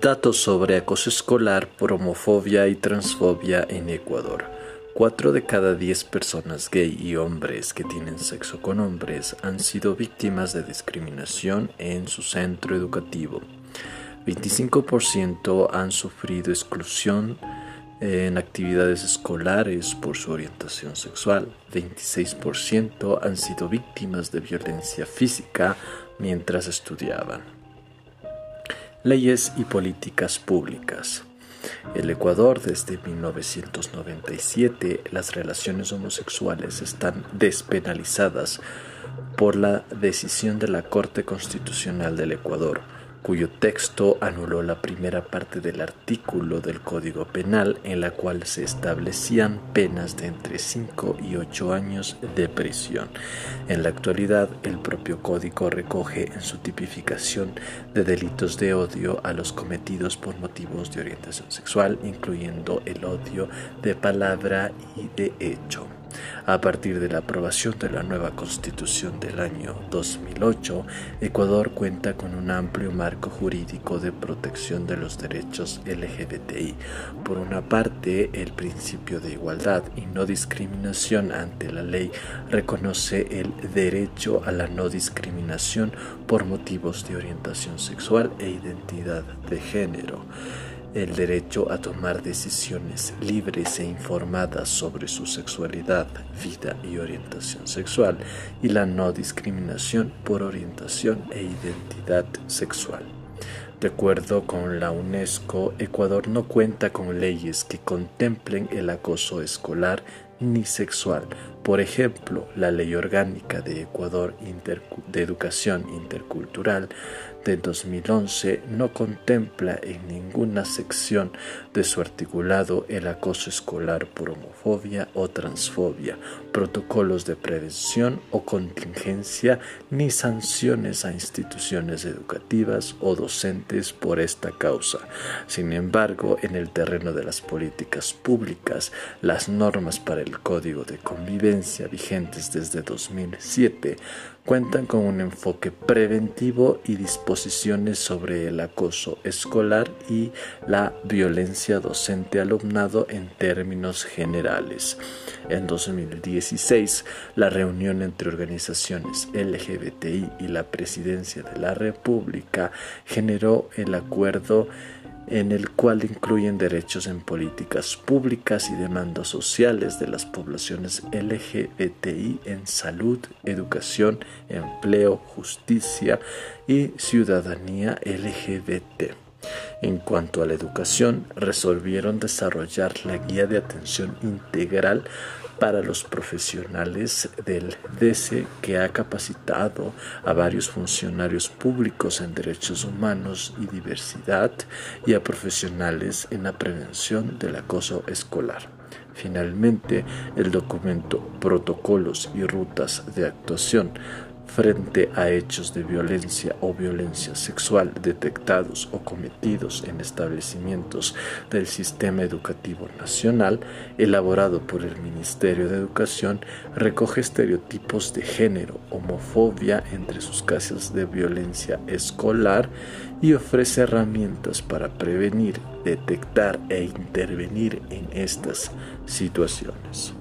Datos sobre acoso escolar por homofobia y transfobia en Ecuador. 4 de cada 10 personas gay y hombres que tienen sexo con hombres han sido víctimas de discriminación en su centro educativo. 25% han sufrido exclusión en actividades escolares por su orientación sexual. 26% han sido víctimas de violencia física mientras estudiaban. Leyes y políticas públicas. El Ecuador desde 1997 las relaciones homosexuales están despenalizadas por la decisión de la Corte Constitucional del Ecuador cuyo texto anuló la primera parte del artículo del Código Penal en la cual se establecían penas de entre 5 y 8 años de prisión. En la actualidad, el propio código recoge en su tipificación de delitos de odio a los cometidos por motivos de orientación sexual, incluyendo el odio de palabra y de hecho. A partir de la aprobación de la nueva constitución del año 2008, Ecuador cuenta con un amplio marco jurídico de protección de los derechos LGBTI. Por una parte, el principio de igualdad y no discriminación ante la ley reconoce el derecho a la no discriminación por motivos de orientación sexual e identidad de género el derecho a tomar decisiones libres e informadas sobre su sexualidad, vida y orientación sexual y la no discriminación por orientación e identidad sexual. De acuerdo con la UNESCO, Ecuador no cuenta con leyes que contemplen el acoso escolar ni sexual. Por ejemplo, la Ley Orgánica de Ecuador de Educación Intercultural de 2011 no contempla en ninguna sección de su articulado el acoso escolar por homofobia o transfobia, protocolos de prevención o contingencia, ni sanciones a instituciones educativas o docentes por esta causa. Sin embargo, en el terreno de las políticas públicas, las normas para el Código de Convivencia vigentes desde 2007 cuentan con un enfoque preventivo y disposiciones sobre el acoso escolar y la violencia docente-alumnado en términos generales. En 2016, la reunión entre organizaciones LGBTI y la Presidencia de la República generó el acuerdo en el cual incluyen derechos en políticas públicas y demandas sociales de las poblaciones LGBTI en salud, educación, empleo, justicia y ciudadanía LGBT. En cuanto a la educación, resolvieron desarrollar la guía de atención integral para los profesionales del DESE que ha capacitado a varios funcionarios públicos en derechos humanos y diversidad y a profesionales en la prevención del acoso escolar. Finalmente, el documento Protocolos y Rutas de Actuación frente a hechos de violencia o violencia sexual detectados o cometidos en establecimientos del sistema educativo nacional, elaborado por el Ministerio de Educación, recoge estereotipos de género, homofobia entre sus casos de violencia escolar y ofrece herramientas para prevenir, detectar e intervenir en estas situaciones.